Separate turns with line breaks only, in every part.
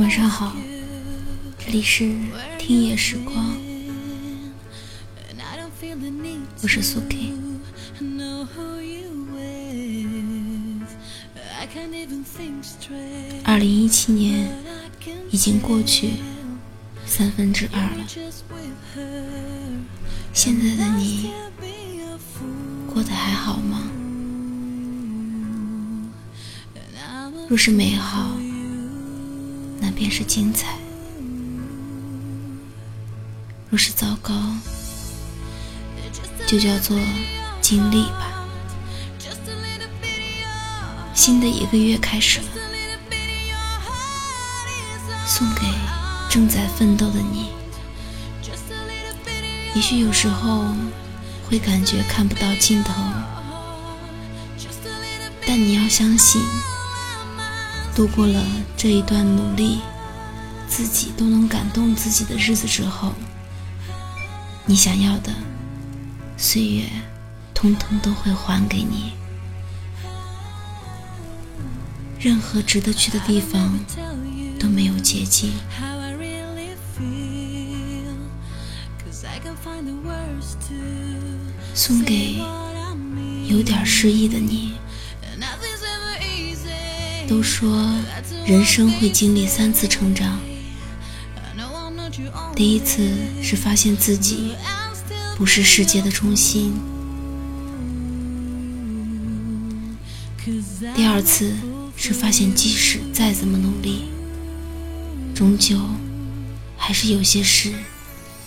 晚上好，这里是听夜时光，我是苏 K。二零一七年已经过去三分之二了，现在的你过得还好吗？若是美好，便是精彩；若是糟糕，就叫做经历吧。新的一个月开始了，送给正在奋斗的你。也许有时候会感觉看不到尽头，但你要相信，度过了这一段努力，自己都能感动自己的日子之后，你想要的岁月，通通都会还给你。任何值得去的地方都没有捷径。送给有点失意的你。都说人生会经历三次成长，第一次是发现自己不是世界的中心，第二次。是发现，即使再怎么努力，终究还是有些事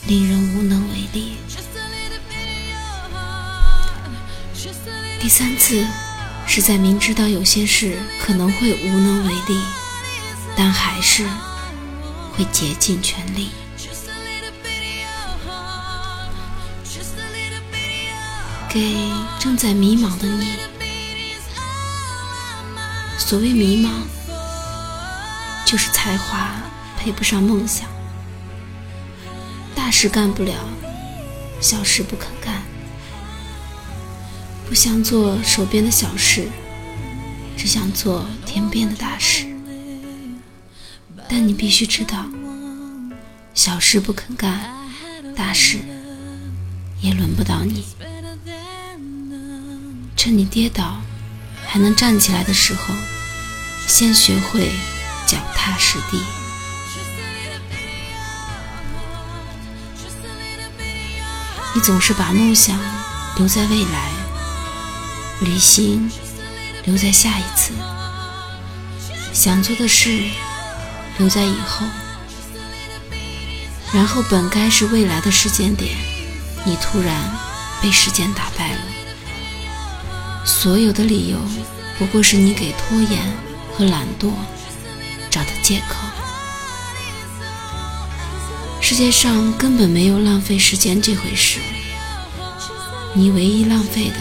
令人无能为力。第三次是在明知道有些事可能会无能为力，但还是会竭尽全力。给正在迷茫的你。所谓迷茫，就是才华配不上梦想，大事干不了，小事不肯干，不想做手边的小事，只想做天边的大事。但你必须知道，小事不肯干，大事也轮不到你。趁你跌倒还能站起来的时候。先学会脚踏实地。你总是把梦想留在未来，旅行留在下一次，想做的事留在以后，然后本该是未来的时间点，你突然被时间打败了。所有的理由不过是你给拖延。和懒惰找的借口。世界上根本没有浪费时间这回事，你唯一浪费的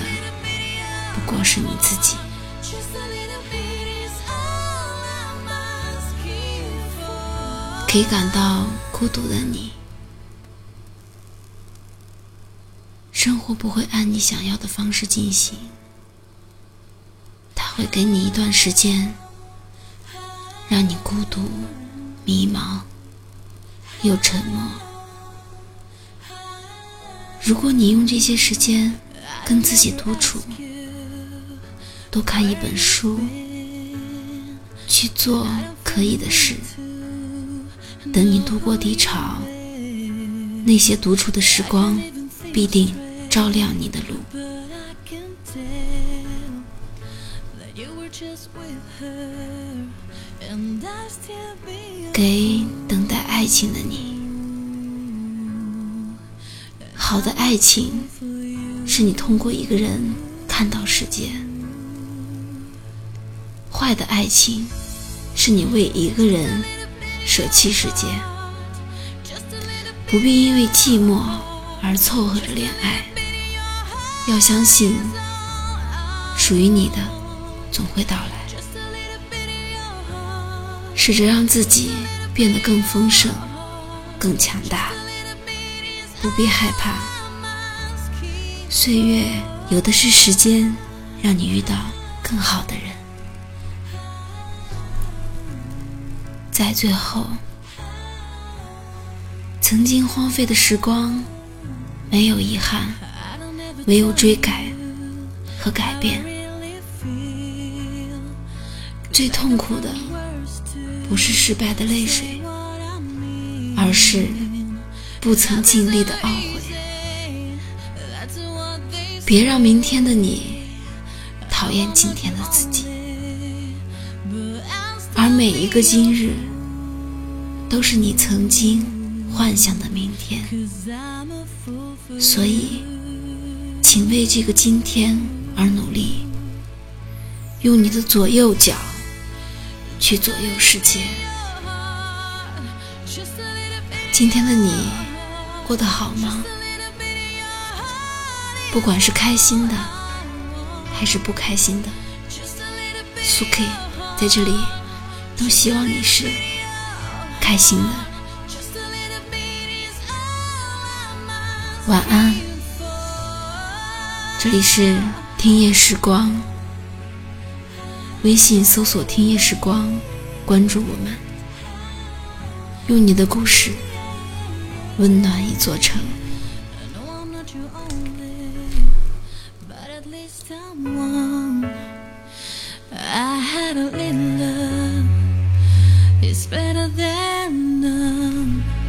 不过是你自己。可以感到孤独的你，生活不会按你想要的方式进行，它会给你一段时间。让你孤独、迷茫又沉默。如果你用这些时间跟自己独处，多看一本书，去做可以的事，等你度过低潮，那些独处的时光必定照亮你的路。给等待爱情的你，好的爱情是你通过一个人看到世界；坏的爱情是你为一个人舍弃世界。不必因为寂寞而凑合着恋爱，要相信属于你的总会到来。试着让自己变得更丰盛、更强大，不必害怕。岁月有的是时间，让你遇到更好的人。在最后。曾经荒废的时光，没有遗憾，唯有追改和改变。最痛苦的，不是失败的泪水，而是不曾尽力的懊悔。别让明天的你讨厌今天的自己，而每一个今日，都是你曾经幻想的明天。所以，请为这个今天而努力，用你的左右脚。去左右世界。今天的你过得好吗？不管是开心的还是不开心的，苏 K 在这里都希望你是开心的。晚安。这里是听夜时光。微信搜索“听夜时光”，关注我们，用你的故事温暖一座城。I had a little love. It's better than none.